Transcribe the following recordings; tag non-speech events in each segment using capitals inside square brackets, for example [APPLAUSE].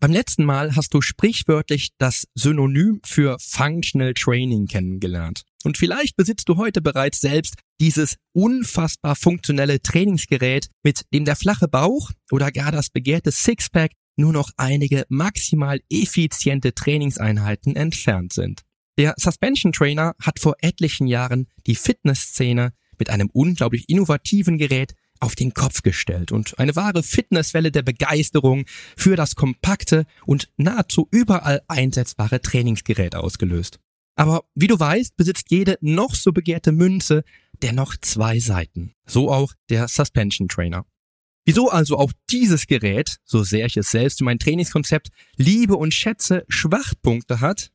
Beim letzten Mal hast du sprichwörtlich das Synonym für Functional Training kennengelernt. Und vielleicht besitzt du heute bereits selbst dieses unfassbar funktionelle Trainingsgerät, mit dem der flache Bauch oder gar das begehrte Sixpack nur noch einige maximal effiziente Trainingseinheiten entfernt sind. Der Suspension Trainer hat vor etlichen Jahren die Fitnessszene mit einem unglaublich innovativen Gerät auf den Kopf gestellt und eine wahre Fitnesswelle der Begeisterung für das kompakte und nahezu überall einsetzbare Trainingsgerät ausgelöst. Aber wie du weißt, besitzt jede noch so begehrte Münze dennoch zwei Seiten. So auch der Suspension Trainer. Wieso also auch dieses Gerät, so sehr ich es selbst in mein Trainingskonzept liebe und schätze, Schwachpunkte hat,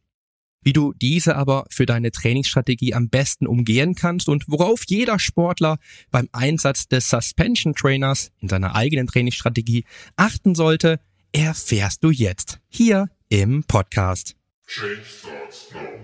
wie du diese aber für deine Trainingsstrategie am besten umgehen kannst und worauf jeder Sportler beim Einsatz des Suspension Trainers in seiner eigenen Trainingsstrategie achten sollte, erfährst du jetzt hier im Podcast. Change starts now.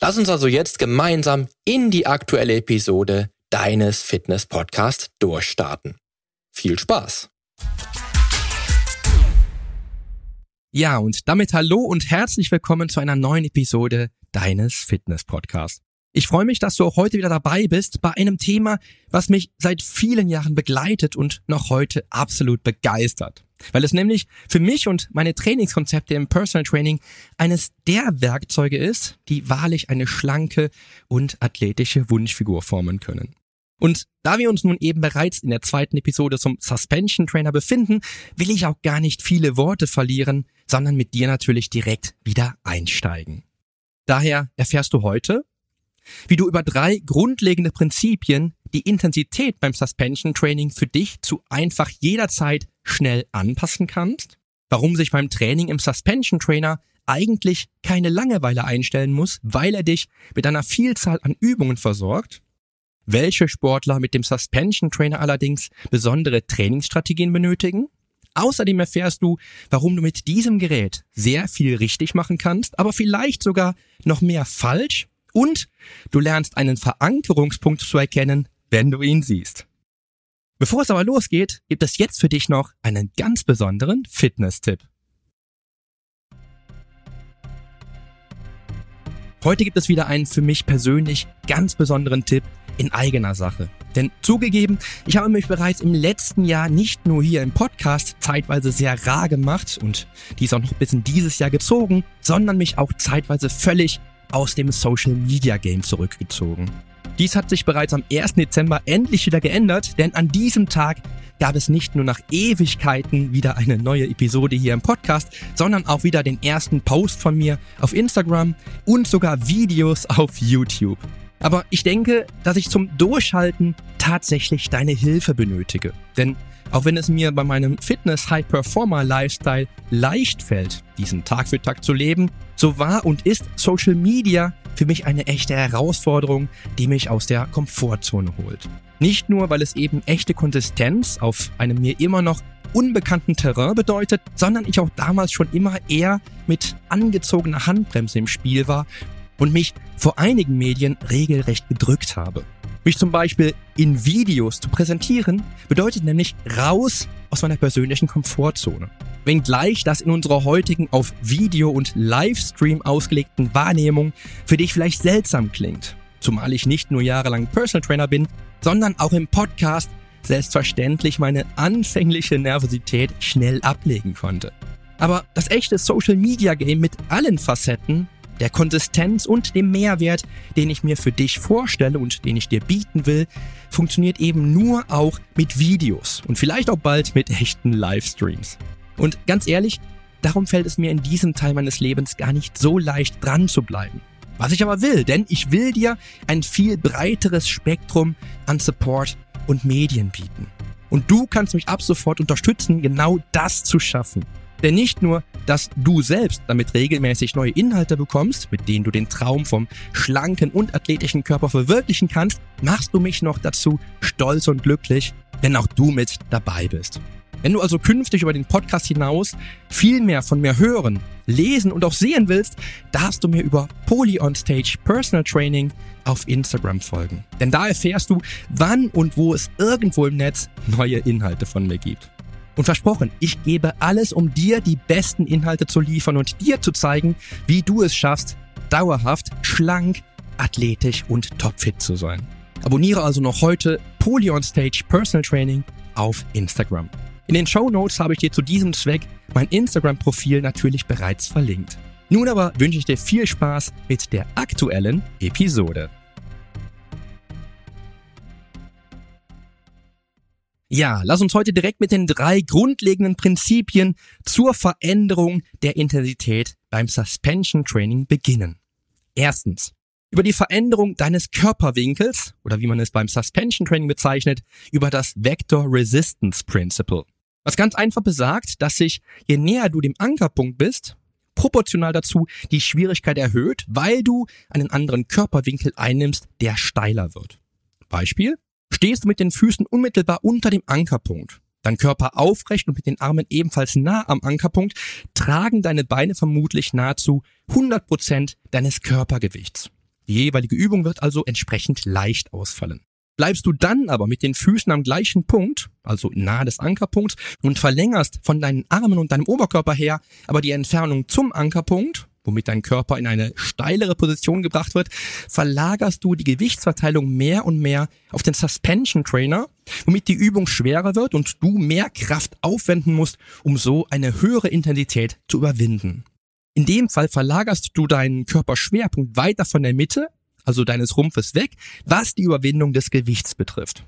Lass uns also jetzt gemeinsam in die aktuelle Episode deines Fitness Podcasts durchstarten. Viel Spaß! Ja, und damit hallo und herzlich willkommen zu einer neuen Episode deines Fitness Podcasts. Ich freue mich, dass du auch heute wieder dabei bist bei einem Thema, was mich seit vielen Jahren begleitet und noch heute absolut begeistert. Weil es nämlich für mich und meine Trainingskonzepte im Personal Training eines der Werkzeuge ist, die wahrlich eine schlanke und athletische Wunschfigur formen können. Und da wir uns nun eben bereits in der zweiten Episode zum Suspension Trainer befinden, will ich auch gar nicht viele Worte verlieren, sondern mit dir natürlich direkt wieder einsteigen. Daher erfährst du heute, wie du über drei grundlegende Prinzipien die Intensität beim Suspension Training für dich zu einfach jederzeit schnell anpassen kannst, warum sich beim Training im Suspension Trainer eigentlich keine Langeweile einstellen muss, weil er dich mit einer Vielzahl an Übungen versorgt, welche Sportler mit dem Suspension Trainer allerdings besondere Trainingsstrategien benötigen. Außerdem erfährst du, warum du mit diesem Gerät sehr viel richtig machen kannst, aber vielleicht sogar noch mehr falsch und du lernst einen Verankerungspunkt zu erkennen, wenn du ihn siehst. Bevor es aber losgeht, gibt es jetzt für dich noch einen ganz besonderen Fitness-Tipp. Heute gibt es wieder einen für mich persönlich ganz besonderen Tipp in eigener Sache. Denn zugegeben, ich habe mich bereits im letzten Jahr nicht nur hier im Podcast zeitweise sehr rar gemacht und dies auch noch bis in dieses Jahr gezogen, sondern mich auch zeitweise völlig aus dem Social Media Game zurückgezogen. Dies hat sich bereits am 1. Dezember endlich wieder geändert, denn an diesem Tag gab es nicht nur nach Ewigkeiten wieder eine neue Episode hier im Podcast, sondern auch wieder den ersten Post von mir auf Instagram und sogar Videos auf YouTube. Aber ich denke, dass ich zum Durchhalten tatsächlich deine Hilfe benötige. Denn auch wenn es mir bei meinem Fitness-High-Performer-Lifestyle leicht fällt, diesen Tag für Tag zu leben, so war und ist Social Media für mich eine echte Herausforderung, die mich aus der Komfortzone holt. Nicht nur, weil es eben echte Konsistenz auf einem mir immer noch unbekannten Terrain bedeutet, sondern ich auch damals schon immer eher mit angezogener Handbremse im Spiel war und mich vor einigen Medien regelrecht gedrückt habe. Mich zum Beispiel in Videos zu präsentieren, bedeutet nämlich raus aus meiner persönlichen Komfortzone. Wenngleich das in unserer heutigen auf Video und Livestream ausgelegten Wahrnehmung für dich vielleicht seltsam klingt. Zumal ich nicht nur jahrelang Personal Trainer bin, sondern auch im Podcast selbstverständlich meine anfängliche Nervosität schnell ablegen konnte. Aber das echte Social Media Game mit allen Facetten der Konsistenz und dem Mehrwert, den ich mir für dich vorstelle und den ich dir bieten will, funktioniert eben nur auch mit Videos und vielleicht auch bald mit echten Livestreams. Und ganz ehrlich, darum fällt es mir in diesem Teil meines Lebens gar nicht so leicht dran zu bleiben. Was ich aber will, denn ich will dir ein viel breiteres Spektrum an Support und Medien bieten. Und du kannst mich ab sofort unterstützen, genau das zu schaffen. Denn nicht nur, dass du selbst damit regelmäßig neue Inhalte bekommst, mit denen du den Traum vom schlanken und athletischen Körper verwirklichen kannst, machst du mich noch dazu stolz und glücklich, wenn auch du mit dabei bist. Wenn du also künftig über den Podcast hinaus viel mehr von mir hören, lesen und auch sehen willst, darfst du mir über Poly on Stage Personal Training auf Instagram folgen. Denn da erfährst du, wann und wo es irgendwo im Netz neue Inhalte von mir gibt. Und versprochen, ich gebe alles, um dir die besten Inhalte zu liefern und dir zu zeigen, wie du es schaffst, dauerhaft, schlank, athletisch und topfit zu sein. Abonniere also noch heute Poly on Stage Personal Training auf Instagram. In den Show Notes habe ich dir zu diesem Zweck mein Instagram-Profil natürlich bereits verlinkt. Nun aber wünsche ich dir viel Spaß mit der aktuellen Episode. Ja, lass uns heute direkt mit den drei grundlegenden Prinzipien zur Veränderung der Intensität beim Suspension Training beginnen. Erstens. Über die Veränderung deines Körperwinkels oder wie man es beim Suspension Training bezeichnet, über das Vector Resistance Principle. Was ganz einfach besagt, dass sich, je näher du dem Ankerpunkt bist, proportional dazu die Schwierigkeit erhöht, weil du einen anderen Körperwinkel einnimmst, der steiler wird. Beispiel, stehst du mit den Füßen unmittelbar unter dem Ankerpunkt, dein Körper aufrecht und mit den Armen ebenfalls nah am Ankerpunkt, tragen deine Beine vermutlich nahezu 100 Prozent deines Körpergewichts. Die jeweilige Übung wird also entsprechend leicht ausfallen. Bleibst du dann aber mit den Füßen am gleichen Punkt, also nahe des Ankerpunkts, und verlängerst von deinen Armen und deinem Oberkörper her aber die Entfernung zum Ankerpunkt, womit dein Körper in eine steilere Position gebracht wird, verlagerst du die Gewichtsverteilung mehr und mehr auf den Suspension Trainer, womit die Übung schwerer wird und du mehr Kraft aufwenden musst, um so eine höhere Intensität zu überwinden. In dem Fall verlagerst du deinen Körperschwerpunkt weiter von der Mitte also deines Rumpfes weg, was die Überwindung des Gewichts betrifft.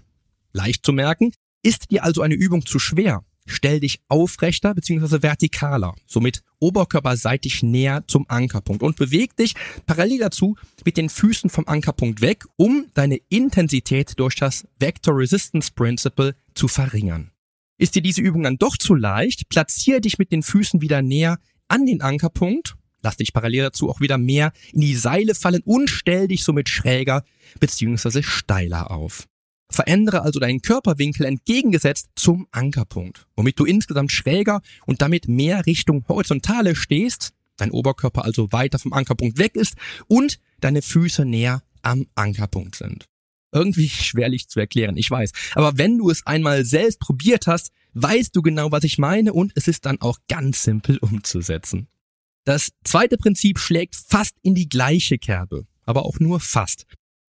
Leicht zu merken, ist dir also eine Übung zu schwer, stell dich aufrechter bzw. vertikaler, somit oberkörperseitig näher zum Ankerpunkt und beweg dich parallel dazu mit den Füßen vom Ankerpunkt weg, um deine Intensität durch das Vector Resistance Principle zu verringern. Ist dir diese Übung dann doch zu leicht, platziere dich mit den Füßen wieder näher an den Ankerpunkt Lass dich parallel dazu auch wieder mehr in die Seile fallen und stell dich somit schräger bzw. steiler auf. Verändere also deinen Körperwinkel entgegengesetzt zum Ankerpunkt, womit du insgesamt schräger und damit mehr Richtung Horizontale stehst, dein Oberkörper also weiter vom Ankerpunkt weg ist und deine Füße näher am Ankerpunkt sind. Irgendwie schwerlich zu erklären, ich weiß. Aber wenn du es einmal selbst probiert hast, weißt du genau, was ich meine und es ist dann auch ganz simpel umzusetzen. Das zweite Prinzip schlägt fast in die gleiche Kerbe, aber auch nur fast.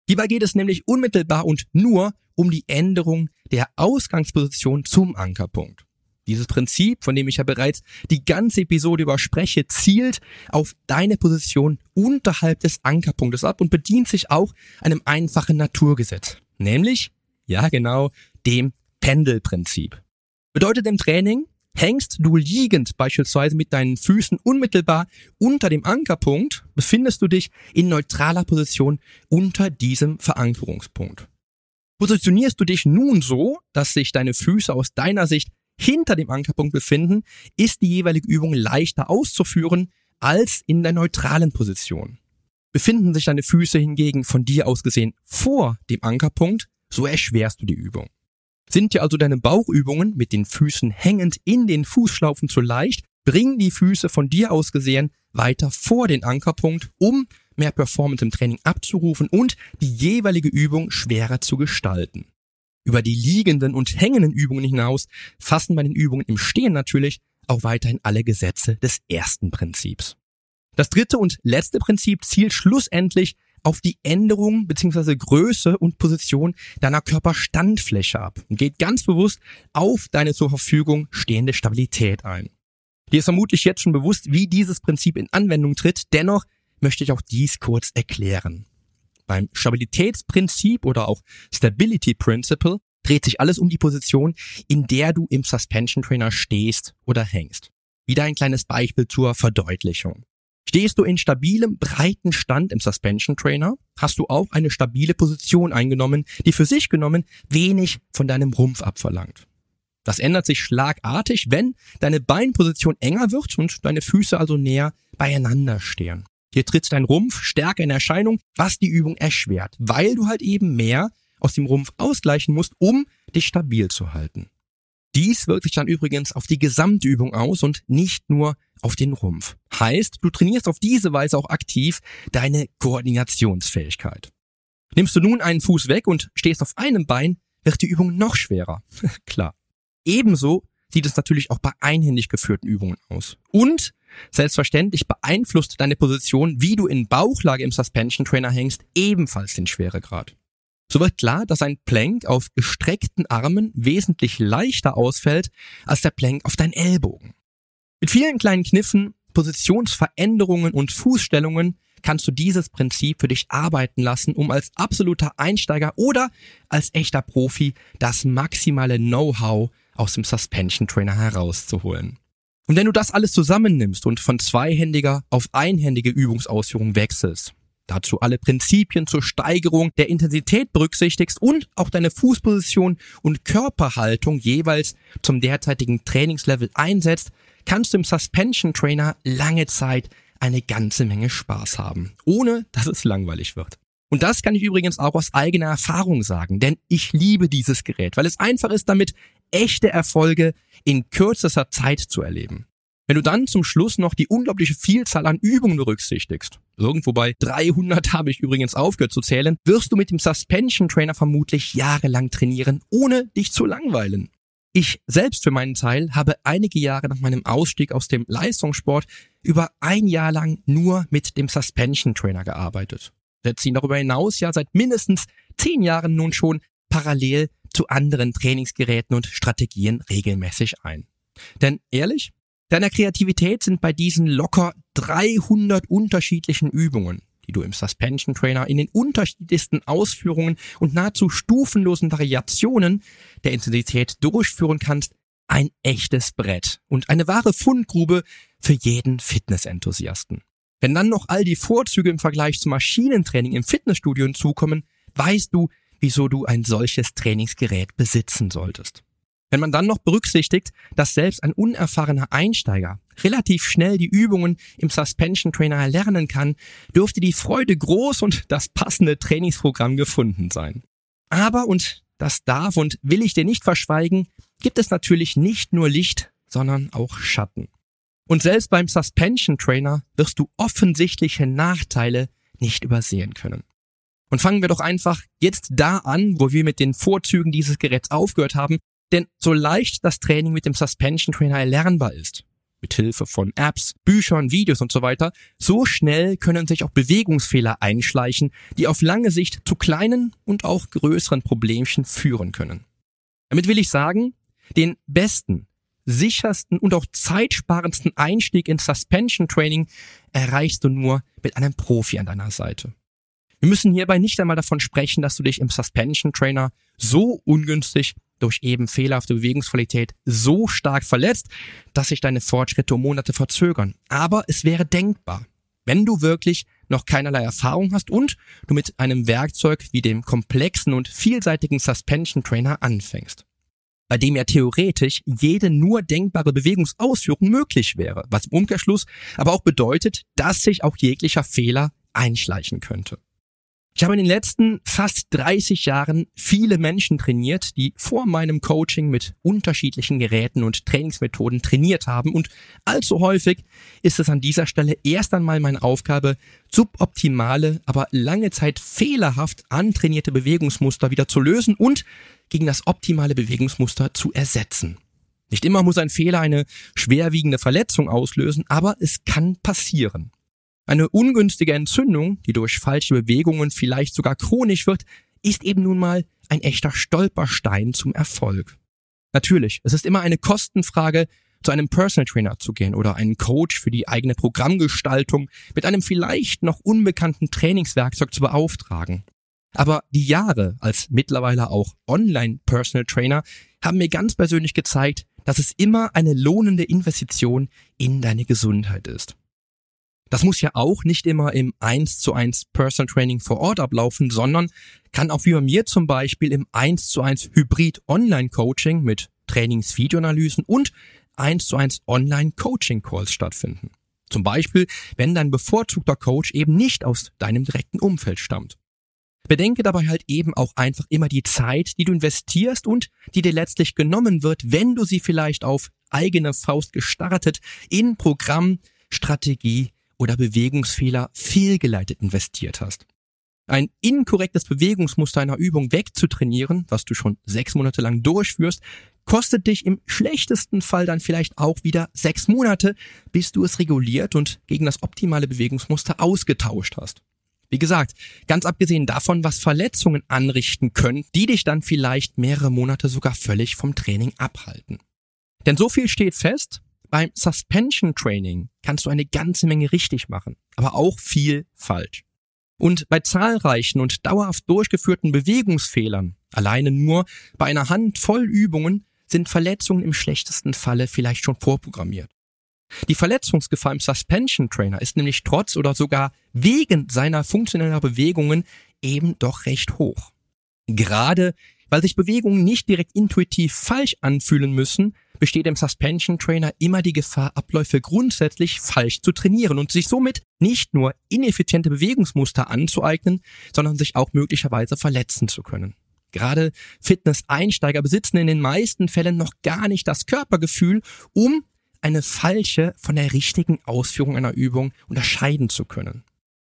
Hierbei geht es nämlich unmittelbar und nur um die Änderung der Ausgangsposition zum Ankerpunkt. Dieses Prinzip, von dem ich ja bereits die ganze Episode überspreche, zielt auf deine Position unterhalb des Ankerpunktes ab und bedient sich auch einem einfachen Naturgesetz, nämlich, ja genau, dem Pendelprinzip. Bedeutet im Training, Hängst du liegend beispielsweise mit deinen Füßen unmittelbar unter dem Ankerpunkt, befindest du dich in neutraler Position unter diesem Verankerungspunkt. Positionierst du dich nun so, dass sich deine Füße aus deiner Sicht hinter dem Ankerpunkt befinden, ist die jeweilige Übung leichter auszuführen als in der neutralen Position. Befinden sich deine Füße hingegen von dir aus gesehen vor dem Ankerpunkt, so erschwerst du die Übung. Sind dir also deine Bauchübungen mit den Füßen hängend in den Fußschlaufen zu leicht, bring die Füße von dir aus gesehen weiter vor den Ankerpunkt, um mehr Performance im Training abzurufen und die jeweilige Übung schwerer zu gestalten. Über die liegenden und hängenden Übungen hinaus fassen bei den Übungen im Stehen natürlich auch weiterhin alle Gesetze des ersten Prinzips. Das dritte und letzte Prinzip zielt schlussendlich auf die Änderung bzw. Größe und Position deiner Körperstandfläche ab und geht ganz bewusst auf deine zur Verfügung stehende Stabilität ein. Dir ist vermutlich jetzt schon bewusst, wie dieses Prinzip in Anwendung tritt, dennoch möchte ich auch dies kurz erklären. Beim Stabilitätsprinzip oder auch Stability Principle dreht sich alles um die Position, in der du im Suspension Trainer stehst oder hängst. Wieder ein kleines Beispiel zur Verdeutlichung. Stehst du in stabilem, breiten Stand im Suspension Trainer, hast du auch eine stabile Position eingenommen, die für sich genommen wenig von deinem Rumpf abverlangt. Das ändert sich schlagartig, wenn deine Beinposition enger wird und deine Füße also näher beieinander stehen. Hier tritt dein Rumpf stärker in Erscheinung, was die Übung erschwert, weil du halt eben mehr aus dem Rumpf ausgleichen musst, um dich stabil zu halten. Dies wirkt sich dann übrigens auf die Gesamtübung aus und nicht nur auf den Rumpf. Heißt, du trainierst auf diese Weise auch aktiv deine Koordinationsfähigkeit. Nimmst du nun einen Fuß weg und stehst auf einem Bein, wird die Übung noch schwerer. [LAUGHS] Klar. Ebenso sieht es natürlich auch bei einhändig geführten Übungen aus. Und selbstverständlich beeinflusst deine Position, wie du in Bauchlage im Suspension Trainer hängst, ebenfalls den Schweregrad. So wird klar, dass ein Plank auf gestreckten Armen wesentlich leichter ausfällt als der Plank auf deinen Ellbogen. Mit vielen kleinen Kniffen, Positionsveränderungen und Fußstellungen kannst du dieses Prinzip für dich arbeiten lassen, um als absoluter Einsteiger oder als echter Profi das maximale Know-how aus dem Suspension Trainer herauszuholen. Und wenn du das alles zusammennimmst und von zweihändiger auf einhändige Übungsausführung wechselst, dazu alle Prinzipien zur Steigerung der Intensität berücksichtigst und auch deine Fußposition und Körperhaltung jeweils zum derzeitigen Trainingslevel einsetzt, kannst du im Suspension Trainer lange Zeit eine ganze Menge Spaß haben, ohne dass es langweilig wird. Und das kann ich übrigens auch aus eigener Erfahrung sagen, denn ich liebe dieses Gerät, weil es einfach ist, damit echte Erfolge in kürzester Zeit zu erleben. Wenn du dann zum Schluss noch die unglaubliche Vielzahl an Übungen berücksichtigst, irgendwo bei 300 habe ich übrigens aufgehört zu zählen, wirst du mit dem Suspension Trainer vermutlich jahrelang trainieren, ohne dich zu langweilen. Ich selbst für meinen Teil habe einige Jahre nach meinem Ausstieg aus dem Leistungssport über ein Jahr lang nur mit dem Suspension Trainer gearbeitet. Ihn darüber hinaus ja seit mindestens zehn Jahren nun schon parallel zu anderen Trainingsgeräten und Strategien regelmäßig ein. Denn ehrlich, Deiner Kreativität sind bei diesen locker 300 unterschiedlichen Übungen, die du im Suspension Trainer in den unterschiedlichsten Ausführungen und nahezu stufenlosen Variationen der Intensität durchführen kannst, ein echtes Brett und eine wahre Fundgrube für jeden Fitnessenthusiasten. Wenn dann noch all die Vorzüge im Vergleich zum Maschinentraining im Fitnessstudio hinzukommen, weißt du, wieso du ein solches Trainingsgerät besitzen solltest. Wenn man dann noch berücksichtigt, dass selbst ein unerfahrener Einsteiger relativ schnell die Übungen im Suspension Trainer erlernen kann, dürfte die Freude groß und das passende Trainingsprogramm gefunden sein. Aber, und das darf und will ich dir nicht verschweigen, gibt es natürlich nicht nur Licht, sondern auch Schatten. Und selbst beim Suspension Trainer wirst du offensichtliche Nachteile nicht übersehen können. Und fangen wir doch einfach jetzt da an, wo wir mit den Vorzügen dieses Geräts aufgehört haben, denn so leicht das Training mit dem Suspension Trainer erlernbar ist, mit Hilfe von Apps, Büchern, Videos und so weiter, so schnell können sich auch Bewegungsfehler einschleichen, die auf lange Sicht zu kleinen und auch größeren Problemchen führen können. Damit will ich sagen, den besten, sichersten und auch zeitsparendsten Einstieg ins Suspension Training erreichst du nur mit einem Profi an deiner Seite. Wir müssen hierbei nicht einmal davon sprechen, dass du dich im Suspension Trainer so ungünstig durch eben fehlerhafte Bewegungsqualität so stark verletzt, dass sich deine Fortschritte um Monate verzögern. Aber es wäre denkbar, wenn du wirklich noch keinerlei Erfahrung hast und du mit einem Werkzeug wie dem komplexen und vielseitigen Suspension Trainer anfängst. Bei dem ja theoretisch jede nur denkbare Bewegungsausführung möglich wäre, was im Umkehrschluss aber auch bedeutet, dass sich auch jeglicher Fehler einschleichen könnte. Ich habe in den letzten fast 30 Jahren viele Menschen trainiert, die vor meinem Coaching mit unterschiedlichen Geräten und Trainingsmethoden trainiert haben und allzu häufig ist es an dieser Stelle erst einmal meine Aufgabe, suboptimale, aber lange Zeit fehlerhaft antrainierte Bewegungsmuster wieder zu lösen und gegen das optimale Bewegungsmuster zu ersetzen. Nicht immer muss ein Fehler eine schwerwiegende Verletzung auslösen, aber es kann passieren. Eine ungünstige Entzündung, die durch falsche Bewegungen vielleicht sogar chronisch wird, ist eben nun mal ein echter Stolperstein zum Erfolg. Natürlich, es ist immer eine Kostenfrage, zu einem Personal Trainer zu gehen oder einen Coach für die eigene Programmgestaltung mit einem vielleicht noch unbekannten Trainingswerkzeug zu beauftragen. Aber die Jahre als mittlerweile auch Online-Personal Trainer haben mir ganz persönlich gezeigt, dass es immer eine lohnende Investition in deine Gesundheit ist. Das muss ja auch nicht immer im 1 zu 1 Personal Training vor Ort ablaufen, sondern kann auch wie bei mir zum Beispiel im 1 zu 1 Hybrid Online Coaching mit Trainings-Videoanalysen und 1 zu 1 Online Coaching Calls stattfinden. Zum Beispiel, wenn dein bevorzugter Coach eben nicht aus deinem direkten Umfeld stammt. Bedenke dabei halt eben auch einfach immer die Zeit, die du investierst und die dir letztlich genommen wird, wenn du sie vielleicht auf eigene Faust gestartet in Programm, Strategie oder Bewegungsfehler fehlgeleitet investiert hast. Ein inkorrektes Bewegungsmuster einer Übung wegzutrainieren, was du schon sechs Monate lang durchführst, kostet dich im schlechtesten Fall dann vielleicht auch wieder sechs Monate, bis du es reguliert und gegen das optimale Bewegungsmuster ausgetauscht hast. Wie gesagt, ganz abgesehen davon, was Verletzungen anrichten können, die dich dann vielleicht mehrere Monate sogar völlig vom Training abhalten. Denn so viel steht fest, beim Suspension Training kannst du eine ganze Menge richtig machen, aber auch viel falsch. Und bei zahlreichen und dauerhaft durchgeführten Bewegungsfehlern, alleine nur bei einer Handvoll Übungen, sind Verletzungen im schlechtesten Falle vielleicht schon vorprogrammiert. Die Verletzungsgefahr im Suspension Trainer ist nämlich trotz oder sogar wegen seiner funktioneller Bewegungen eben doch recht hoch. Gerade weil sich Bewegungen nicht direkt intuitiv falsch anfühlen müssen, besteht im Suspension Trainer immer die Gefahr, Abläufe grundsätzlich falsch zu trainieren und sich somit nicht nur ineffiziente Bewegungsmuster anzueignen, sondern sich auch möglicherweise verletzen zu können. Gerade Fitness-Einsteiger besitzen in den meisten Fällen noch gar nicht das Körpergefühl, um eine falsche von der richtigen Ausführung einer Übung unterscheiden zu können.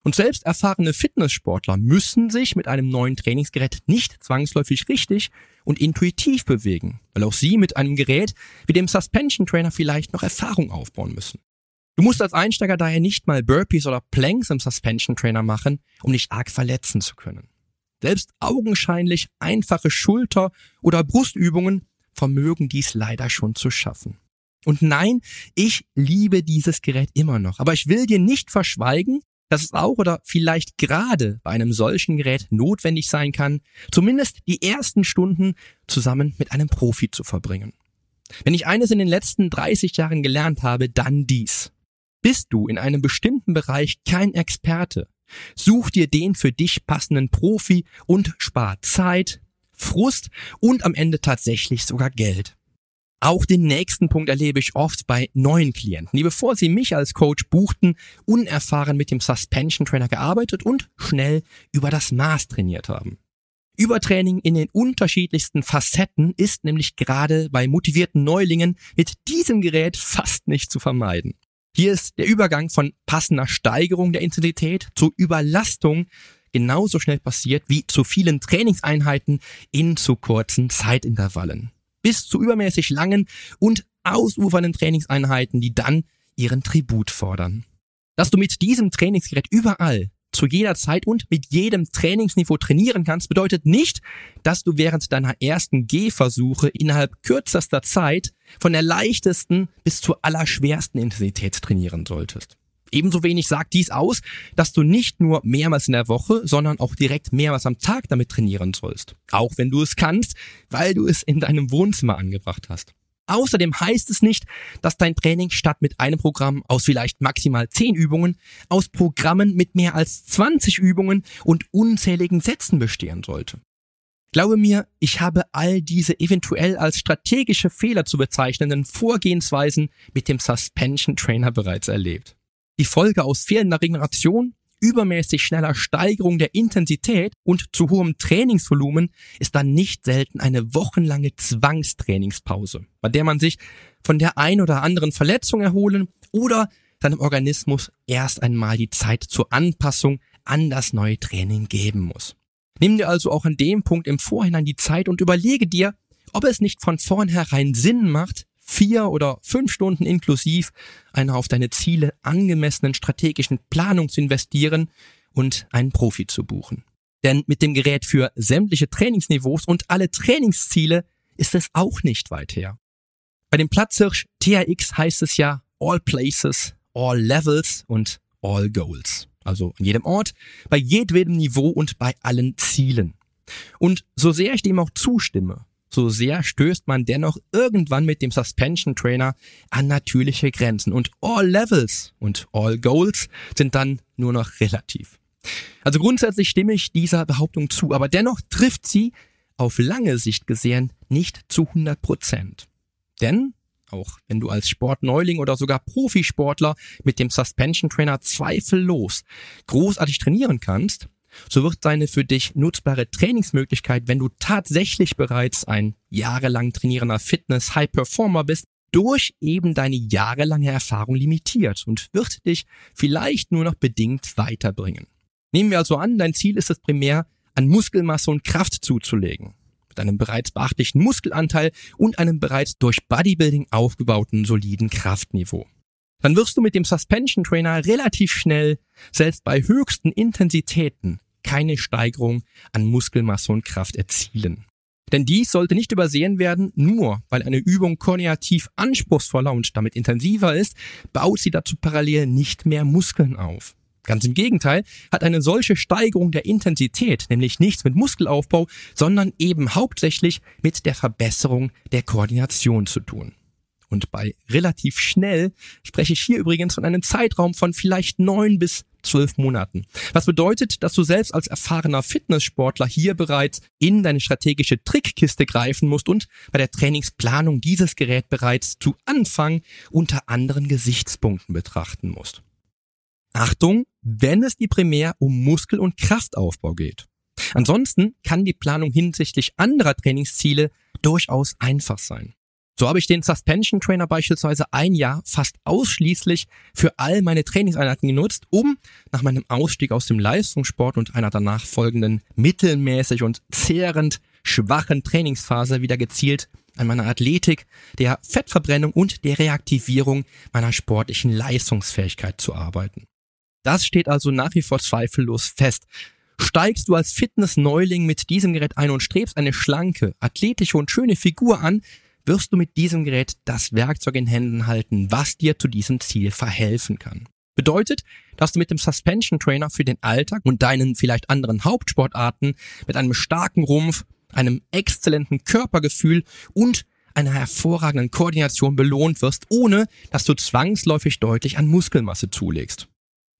Und selbst erfahrene Fitnesssportler müssen sich mit einem neuen Trainingsgerät nicht zwangsläufig richtig und intuitiv bewegen, weil auch sie mit einem Gerät wie dem Suspension Trainer vielleicht noch Erfahrung aufbauen müssen. Du musst als Einsteiger daher nicht mal Burpees oder Planks im Suspension Trainer machen, um dich arg verletzen zu können. Selbst augenscheinlich einfache Schulter- oder Brustübungen vermögen dies leider schon zu schaffen. Und nein, ich liebe dieses Gerät immer noch, aber ich will dir nicht verschweigen, dass es auch oder vielleicht gerade bei einem solchen Gerät notwendig sein kann, zumindest die ersten Stunden zusammen mit einem Profi zu verbringen. Wenn ich eines in den letzten 30 Jahren gelernt habe, dann dies. Bist du in einem bestimmten Bereich kein Experte, such dir den für dich passenden Profi und spar Zeit, Frust und am Ende tatsächlich sogar Geld. Auch den nächsten Punkt erlebe ich oft bei neuen Klienten, die bevor sie mich als Coach buchten, unerfahren mit dem Suspension Trainer gearbeitet und schnell über das Maß trainiert haben. Übertraining in den unterschiedlichsten Facetten ist nämlich gerade bei motivierten Neulingen mit diesem Gerät fast nicht zu vermeiden. Hier ist der Übergang von passender Steigerung der Intensität zur Überlastung genauso schnell passiert wie zu vielen Trainingseinheiten in zu kurzen Zeitintervallen bis zu übermäßig langen und ausufernden Trainingseinheiten, die dann ihren Tribut fordern. Dass du mit diesem Trainingsgerät überall, zu jeder Zeit und mit jedem Trainingsniveau trainieren kannst, bedeutet nicht, dass du während deiner ersten Gehversuche innerhalb kürzester Zeit von der leichtesten bis zur allerschwersten Intensität trainieren solltest. Ebenso wenig sagt dies aus, dass du nicht nur mehrmals in der Woche, sondern auch direkt mehrmals am Tag damit trainieren sollst. Auch wenn du es kannst, weil du es in deinem Wohnzimmer angebracht hast. Außerdem heißt es nicht, dass dein Training statt mit einem Programm aus vielleicht maximal 10 Übungen aus Programmen mit mehr als 20 Übungen und unzähligen Sätzen bestehen sollte. Glaube mir, ich habe all diese eventuell als strategische Fehler zu bezeichnenden Vorgehensweisen mit dem Suspension Trainer bereits erlebt. Die Folge aus fehlender Regeneration, übermäßig schneller Steigerung der Intensität und zu hohem Trainingsvolumen ist dann nicht selten eine wochenlange Zwangstrainingspause, bei der man sich von der ein oder anderen Verletzung erholen oder seinem Organismus erst einmal die Zeit zur Anpassung an das neue Training geben muss. Nimm dir also auch an dem Punkt im Vorhinein die Zeit und überlege dir, ob es nicht von vornherein Sinn macht, vier oder fünf Stunden inklusiv einer auf deine Ziele angemessenen strategischen Planung zu investieren und einen Profi zu buchen. Denn mit dem Gerät für sämtliche Trainingsniveaus und alle Trainingsziele ist es auch nicht weit her. Bei dem Platzhirsch TRX heißt es ja All Places, All Levels und All Goals. Also an jedem Ort, bei jedwedem Niveau und bei allen Zielen. Und so sehr ich dem auch zustimme, so sehr stößt man dennoch irgendwann mit dem Suspension Trainer an natürliche Grenzen und all Levels und all Goals sind dann nur noch relativ. Also grundsätzlich stimme ich dieser Behauptung zu, aber dennoch trifft sie auf lange Sicht gesehen nicht zu 100 Prozent. Denn auch wenn du als Sportneuling oder sogar Profisportler mit dem Suspension Trainer zweifellos großartig trainieren kannst, so wird seine für dich nutzbare Trainingsmöglichkeit, wenn du tatsächlich bereits ein jahrelang trainierender Fitness-High-Performer bist, durch eben deine jahrelange Erfahrung limitiert und wird dich vielleicht nur noch bedingt weiterbringen. Nehmen wir also an, dein Ziel ist es primär, an Muskelmasse und Kraft zuzulegen. Mit einem bereits beachtlichen Muskelanteil und einem bereits durch Bodybuilding aufgebauten soliden Kraftniveau dann wirst du mit dem Suspension Trainer relativ schnell, selbst bei höchsten Intensitäten, keine Steigerung an Muskelmasse und Kraft erzielen. Denn dies sollte nicht übersehen werden, nur weil eine Übung koordinativ anspruchsvoller und damit intensiver ist, baut sie dazu parallel nicht mehr Muskeln auf. Ganz im Gegenteil hat eine solche Steigerung der Intensität nämlich nichts mit Muskelaufbau, sondern eben hauptsächlich mit der Verbesserung der Koordination zu tun. Und bei relativ schnell spreche ich hier übrigens von einem Zeitraum von vielleicht neun bis zwölf Monaten. Was bedeutet, dass du selbst als erfahrener Fitnesssportler hier bereits in deine strategische Trickkiste greifen musst und bei der Trainingsplanung dieses Gerät bereits zu Anfang unter anderen Gesichtspunkten betrachten musst. Achtung, wenn es dir primär um Muskel- und Kraftaufbau geht. Ansonsten kann die Planung hinsichtlich anderer Trainingsziele durchaus einfach sein. So habe ich den Suspension Trainer beispielsweise ein Jahr fast ausschließlich für all meine Trainingseinheiten genutzt, um nach meinem Ausstieg aus dem Leistungssport und einer danach folgenden mittelmäßig und zehrend schwachen Trainingsphase wieder gezielt an meiner Athletik, der Fettverbrennung und der Reaktivierung meiner sportlichen Leistungsfähigkeit zu arbeiten. Das steht also nach wie vor zweifellos fest. Steigst du als Fitness-Neuling mit diesem Gerät ein und strebst eine schlanke, athletische und schöne Figur an, wirst du mit diesem Gerät das Werkzeug in Händen halten, was dir zu diesem Ziel verhelfen kann. Bedeutet, dass du mit dem Suspension Trainer für den Alltag und deinen vielleicht anderen Hauptsportarten mit einem starken Rumpf, einem exzellenten Körpergefühl und einer hervorragenden Koordination belohnt wirst, ohne dass du zwangsläufig deutlich an Muskelmasse zulegst.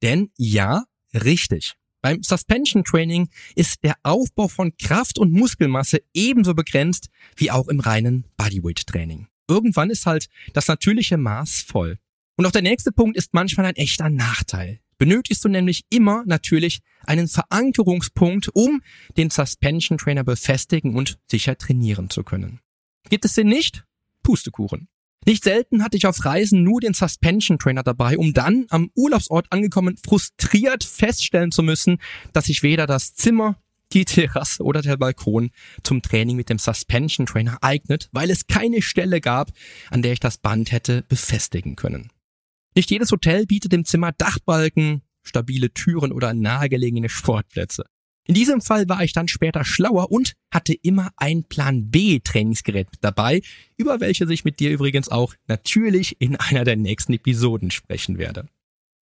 Denn ja, richtig. Beim Suspension Training ist der Aufbau von Kraft und Muskelmasse ebenso begrenzt wie auch im reinen Bodyweight Training. Irgendwann ist halt das natürliche Maß voll. Und auch der nächste Punkt ist manchmal ein echter Nachteil. Benötigst du nämlich immer natürlich einen Verankerungspunkt, um den Suspension Trainer befestigen und sicher trainieren zu können. Gibt es den nicht? Pustekuchen. Nicht selten hatte ich auf Reisen nur den Suspension Trainer dabei, um dann am Urlaubsort angekommen frustriert feststellen zu müssen, dass sich weder das Zimmer, die Terrasse oder der Balkon zum Training mit dem Suspension Trainer eignet, weil es keine Stelle gab, an der ich das Band hätte befestigen können. Nicht jedes Hotel bietet im Zimmer Dachbalken, stabile Türen oder nahegelegene Sportplätze. In diesem Fall war ich dann später schlauer und hatte immer ein Plan B Trainingsgerät dabei, über welches ich mit dir übrigens auch natürlich in einer der nächsten Episoden sprechen werde.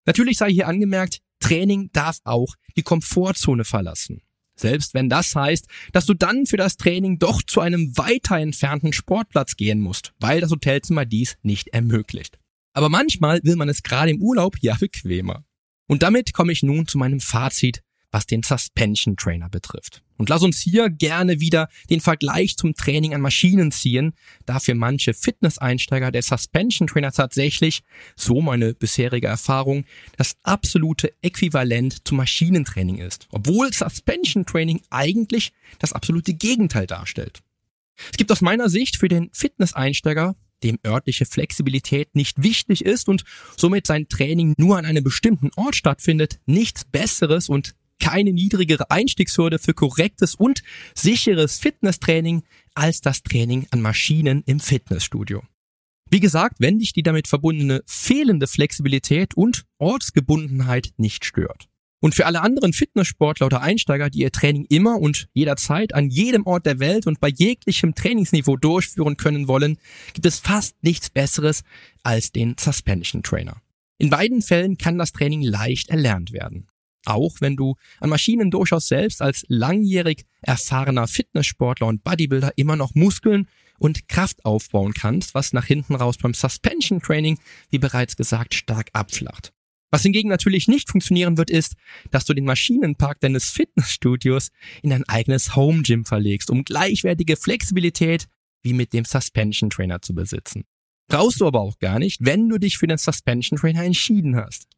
Natürlich sei hier angemerkt, Training darf auch die Komfortzone verlassen. Selbst wenn das heißt, dass du dann für das Training doch zu einem weiter entfernten Sportplatz gehen musst, weil das Hotelzimmer dies nicht ermöglicht. Aber manchmal will man es gerade im Urlaub ja bequemer. Und damit komme ich nun zu meinem Fazit was den Suspension Trainer betrifft. Und lass uns hier gerne wieder den Vergleich zum Training an Maschinen ziehen, da für manche Fitness-Einsteiger der Suspension Trainer tatsächlich, so meine bisherige Erfahrung, das absolute Äquivalent zum Maschinentraining ist, obwohl Suspension Training eigentlich das absolute Gegenteil darstellt. Es gibt aus meiner Sicht für den Fitness-Einsteiger dem örtliche Flexibilität nicht wichtig ist und somit sein Training nur an einem bestimmten Ort stattfindet, nichts Besseres und keine niedrigere Einstiegshürde für korrektes und sicheres Fitnesstraining als das Training an Maschinen im Fitnessstudio. Wie gesagt, wenn dich die damit verbundene fehlende Flexibilität und Ortsgebundenheit nicht stört. Und für alle anderen Fitnesssportler oder Einsteiger, die ihr Training immer und jederzeit an jedem Ort der Welt und bei jeglichem Trainingsniveau durchführen können wollen, gibt es fast nichts Besseres als den Suspension Trainer. In beiden Fällen kann das Training leicht erlernt werden. Auch wenn du an Maschinen durchaus selbst als langjährig erfahrener Fitnesssportler und Bodybuilder immer noch Muskeln und Kraft aufbauen kannst, was nach hinten raus beim Suspension Training, wie bereits gesagt, stark abflacht. Was hingegen natürlich nicht funktionieren wird, ist, dass du den Maschinenpark deines Fitnessstudios in ein eigenes Home Gym verlegst, um gleichwertige Flexibilität wie mit dem Suspension Trainer zu besitzen. Brauchst du aber auch gar nicht, wenn du dich für den Suspension Trainer entschieden hast.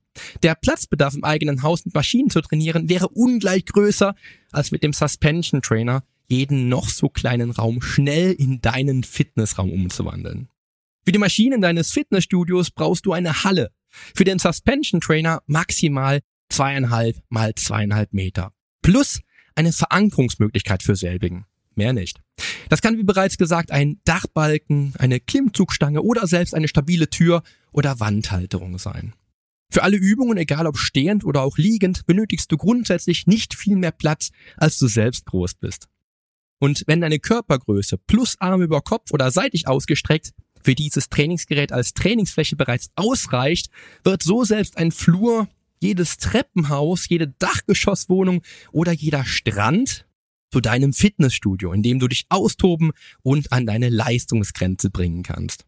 Der Platzbedarf im eigenen Haus mit Maschinen zu trainieren wäre ungleich größer, als mit dem Suspension Trainer jeden noch so kleinen Raum schnell in deinen Fitnessraum umzuwandeln. Für die Maschinen deines Fitnessstudios brauchst du eine Halle. Für den Suspension Trainer maximal zweieinhalb mal zweieinhalb Meter. Plus eine Verankerungsmöglichkeit für selbigen. Mehr nicht. Das kann wie bereits gesagt ein Dachbalken, eine Klimmzugstange oder selbst eine stabile Tür oder Wandhalterung sein. Für alle Übungen, egal ob stehend oder auch liegend, benötigst du grundsätzlich nicht viel mehr Platz, als du selbst groß bist. Und wenn deine Körpergröße plus Arme über Kopf oder seitlich ausgestreckt für dieses Trainingsgerät als Trainingsfläche bereits ausreicht, wird so selbst ein Flur, jedes Treppenhaus, jede Dachgeschosswohnung oder jeder Strand zu deinem Fitnessstudio, in dem du dich austoben und an deine Leistungsgrenze bringen kannst.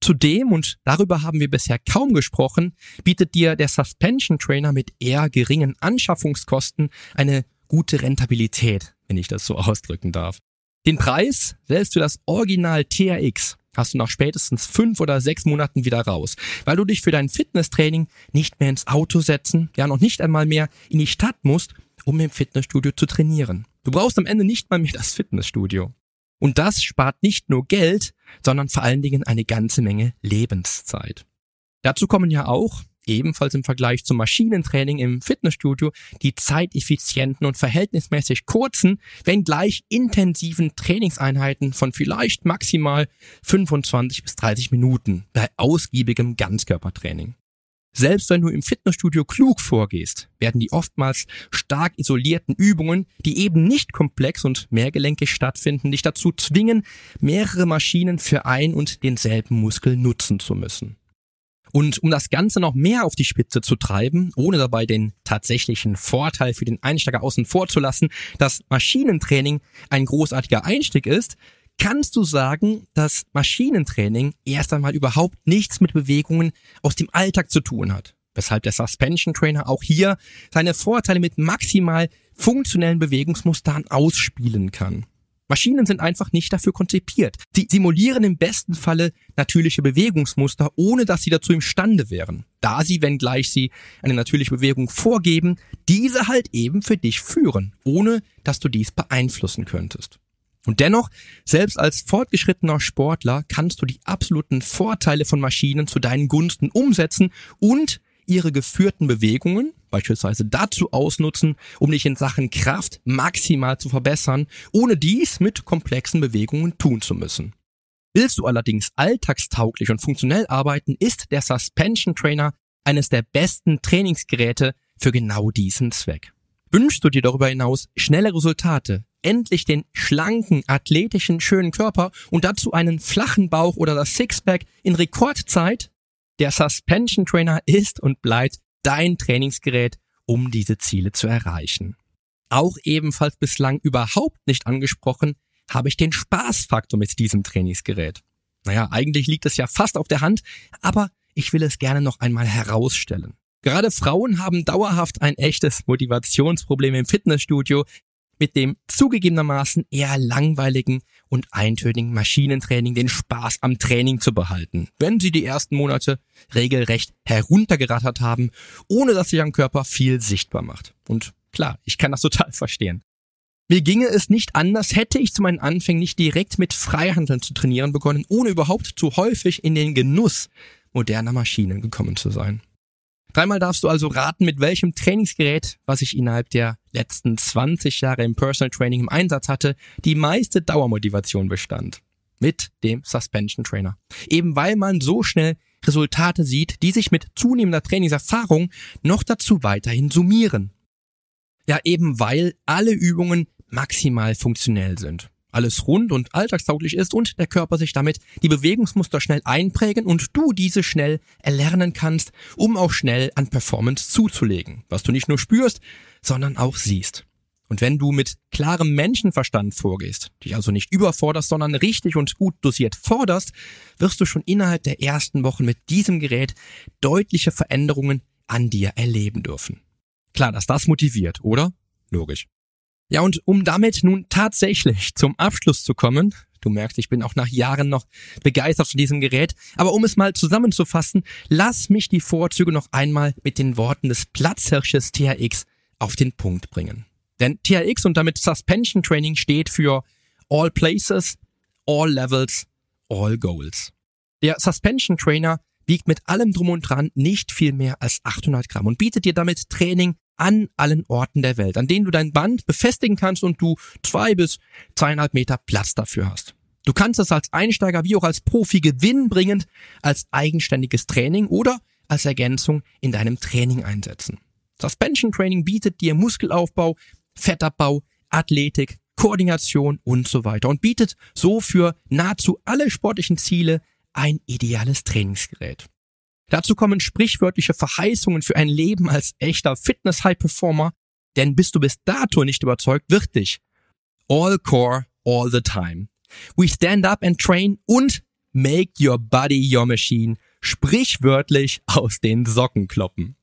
Zudem, und darüber haben wir bisher kaum gesprochen, bietet dir der Suspension Trainer mit eher geringen Anschaffungskosten eine gute Rentabilität, wenn ich das so [LAUGHS] ausdrücken darf. Den Preis, selbst für das Original TRX, hast du nach spätestens fünf oder sechs Monaten wieder raus, weil du dich für dein Fitnesstraining nicht mehr ins Auto setzen, ja noch nicht einmal mehr in die Stadt musst, um im Fitnessstudio zu trainieren. Du brauchst am Ende nicht mal mehr das Fitnessstudio. Und das spart nicht nur Geld, sondern vor allen Dingen eine ganze Menge Lebenszeit. Dazu kommen ja auch, ebenfalls im Vergleich zum Maschinentraining im Fitnessstudio, die zeiteffizienten und verhältnismäßig kurzen, wenn gleich intensiven Trainingseinheiten von vielleicht maximal 25 bis 30 Minuten bei ausgiebigem Ganzkörpertraining. Selbst wenn du im Fitnessstudio klug vorgehst, werden die oftmals stark isolierten Übungen, die eben nicht komplex und mehrgelenkig stattfinden, dich dazu zwingen, mehrere Maschinen für ein und denselben Muskel nutzen zu müssen. Und um das Ganze noch mehr auf die Spitze zu treiben, ohne dabei den tatsächlichen Vorteil für den Einsteiger außen vor zu lassen, dass Maschinentraining ein großartiger Einstieg ist, kannst du sagen, dass Maschinentraining erst einmal überhaupt nichts mit Bewegungen aus dem Alltag zu tun hat. Weshalb der Suspension Trainer auch hier seine Vorteile mit maximal funktionellen Bewegungsmustern ausspielen kann. Maschinen sind einfach nicht dafür konzipiert. Sie simulieren im besten Falle natürliche Bewegungsmuster, ohne dass sie dazu imstande wären. Da sie, wenngleich sie eine natürliche Bewegung vorgeben, diese halt eben für dich führen, ohne dass du dies beeinflussen könntest. Und dennoch, selbst als fortgeschrittener Sportler kannst du die absoluten Vorteile von Maschinen zu deinen Gunsten umsetzen und ihre geführten Bewegungen beispielsweise dazu ausnutzen, um dich in Sachen Kraft maximal zu verbessern, ohne dies mit komplexen Bewegungen tun zu müssen. Willst du allerdings alltagstauglich und funktionell arbeiten, ist der Suspension Trainer eines der besten Trainingsgeräte für genau diesen Zweck. Wünschst du dir darüber hinaus schnelle Resultate, endlich den schlanken, athletischen, schönen Körper und dazu einen flachen Bauch oder das Sixpack in Rekordzeit? Der Suspension Trainer ist und bleibt dein Trainingsgerät, um diese Ziele zu erreichen. Auch ebenfalls bislang überhaupt nicht angesprochen, habe ich den Spaßfaktor mit diesem Trainingsgerät. Naja, eigentlich liegt es ja fast auf der Hand, aber ich will es gerne noch einmal herausstellen. Gerade Frauen haben dauerhaft ein echtes Motivationsproblem im Fitnessstudio, mit dem zugegebenermaßen eher langweiligen und eintönigen Maschinentraining den Spaß am Training zu behalten, wenn sie die ersten Monate regelrecht heruntergerattert haben, ohne dass sich am Körper viel sichtbar macht. Und klar, ich kann das [LAUGHS] total verstehen. Mir ginge es nicht anders, hätte ich zu meinen Anfängen nicht direkt mit Freihandeln zu trainieren begonnen, ohne überhaupt zu häufig in den Genuss moderner Maschinen gekommen zu sein. Dreimal darfst du also raten, mit welchem Trainingsgerät, was ich innerhalb der letzten 20 Jahre im Personal Training im Einsatz hatte, die meiste Dauermotivation bestand. Mit dem Suspension Trainer. Eben weil man so schnell Resultate sieht, die sich mit zunehmender Trainingserfahrung noch dazu weiterhin summieren. Ja, eben weil alle Übungen maximal funktionell sind. Alles rund und alltagstauglich ist und der Körper sich damit die Bewegungsmuster schnell einprägen und du diese schnell erlernen kannst, um auch schnell an Performance zuzulegen, was du nicht nur spürst, sondern auch siehst. Und wenn du mit klarem Menschenverstand vorgehst, dich also nicht überforderst, sondern richtig und gut dosiert forderst, wirst du schon innerhalb der ersten Wochen mit diesem Gerät deutliche Veränderungen an dir erleben dürfen. Klar, dass das motiviert, oder? Logisch. Ja, und um damit nun tatsächlich zum Abschluss zu kommen, du merkst, ich bin auch nach Jahren noch begeistert von diesem Gerät, aber um es mal zusammenzufassen, lass mich die Vorzüge noch einmal mit den Worten des Platzhirsches THX auf den Punkt bringen. Denn TRX und damit Suspension Training steht für All Places, All Levels, All Goals. Der Suspension Trainer wiegt mit allem drum und dran nicht viel mehr als 800 Gramm und bietet dir damit Training an allen Orten der Welt, an denen du dein Band befestigen kannst und du zwei bis zweieinhalb Meter Platz dafür hast. Du kannst es als Einsteiger wie auch als Profi gewinnbringend als eigenständiges Training oder als Ergänzung in deinem Training einsetzen. Suspension Training bietet dir Muskelaufbau, Fettabbau, Athletik, Koordination und so weiter und bietet so für nahezu alle sportlichen Ziele ein ideales Trainingsgerät. Dazu kommen sprichwörtliche Verheißungen für ein Leben als echter Fitness-High-Performer, denn bist du bis dato nicht überzeugt, wird dich all core all the time. We stand up and train und make your body your machine sprichwörtlich aus den Socken kloppen.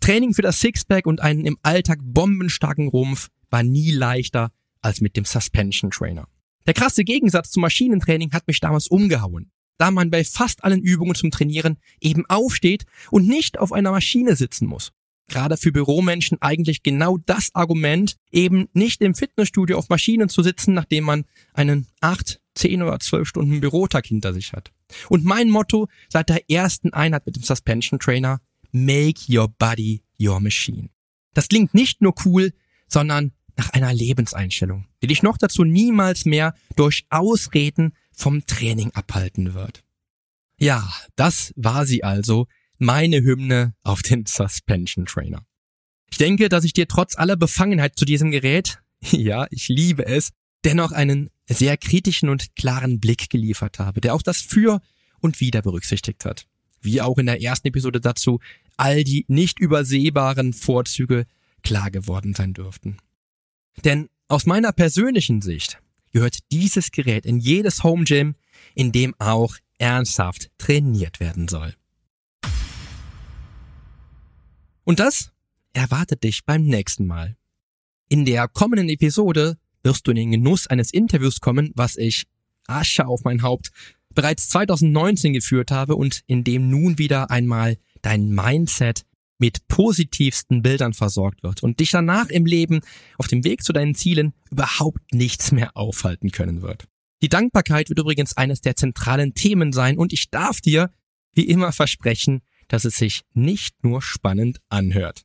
Training für das Sixpack und einen im Alltag bombenstarken Rumpf war nie leichter als mit dem Suspension Trainer. Der krasse Gegensatz zum Maschinentraining hat mich damals umgehauen, da man bei fast allen Übungen zum Trainieren eben aufsteht und nicht auf einer Maschine sitzen muss. Gerade für Büromenschen eigentlich genau das Argument, eben nicht im Fitnessstudio auf Maschinen zu sitzen, nachdem man einen 8, 10 oder 12 Stunden Bürotag hinter sich hat. Und mein Motto seit der ersten Einheit mit dem Suspension Trainer, Make your body your machine. Das klingt nicht nur cool, sondern nach einer Lebenseinstellung, die dich noch dazu niemals mehr durch Ausreden vom Training abhalten wird. Ja, das war sie also, meine Hymne auf den Suspension Trainer. Ich denke, dass ich dir trotz aller Befangenheit zu diesem Gerät, [LAUGHS] ja, ich liebe es, dennoch einen sehr kritischen und klaren Blick geliefert habe, der auch das Für und Wider berücksichtigt hat wie auch in der ersten Episode dazu, all die nicht übersehbaren Vorzüge klar geworden sein dürften. Denn aus meiner persönlichen Sicht gehört dieses Gerät in jedes Home Gym, in dem auch ernsthaft trainiert werden soll. Und das erwartet dich beim nächsten Mal. In der kommenden Episode wirst du in den Genuss eines Interviews kommen, was ich Asche auf mein Haupt bereits 2019 geführt habe und in dem nun wieder einmal dein Mindset mit positivsten Bildern versorgt wird und dich danach im Leben auf dem Weg zu deinen Zielen überhaupt nichts mehr aufhalten können wird. Die Dankbarkeit wird übrigens eines der zentralen Themen sein und ich darf dir wie immer versprechen, dass es sich nicht nur spannend anhört.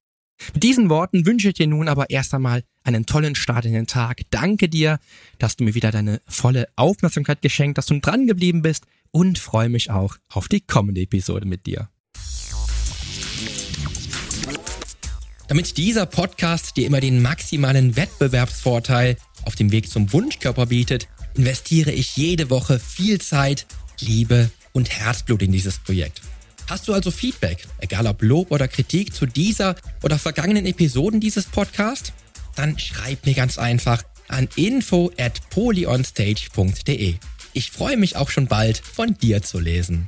Mit diesen Worten wünsche ich dir nun aber erst einmal einen tollen Start in den Tag. Danke dir, dass du mir wieder deine volle Aufmerksamkeit geschenkt hast und dran geblieben bist und freue mich auch auf die kommende Episode mit dir. Damit dieser Podcast dir immer den maximalen Wettbewerbsvorteil auf dem Weg zum Wunschkörper bietet, investiere ich jede Woche viel Zeit, Liebe und Herzblut in dieses Projekt. Hast du also Feedback, egal ob Lob oder Kritik zu dieser oder vergangenen Episoden dieses Podcasts? Dann schreib mir ganz einfach an info at polyonstage.de. Ich freue mich auch schon bald von dir zu lesen.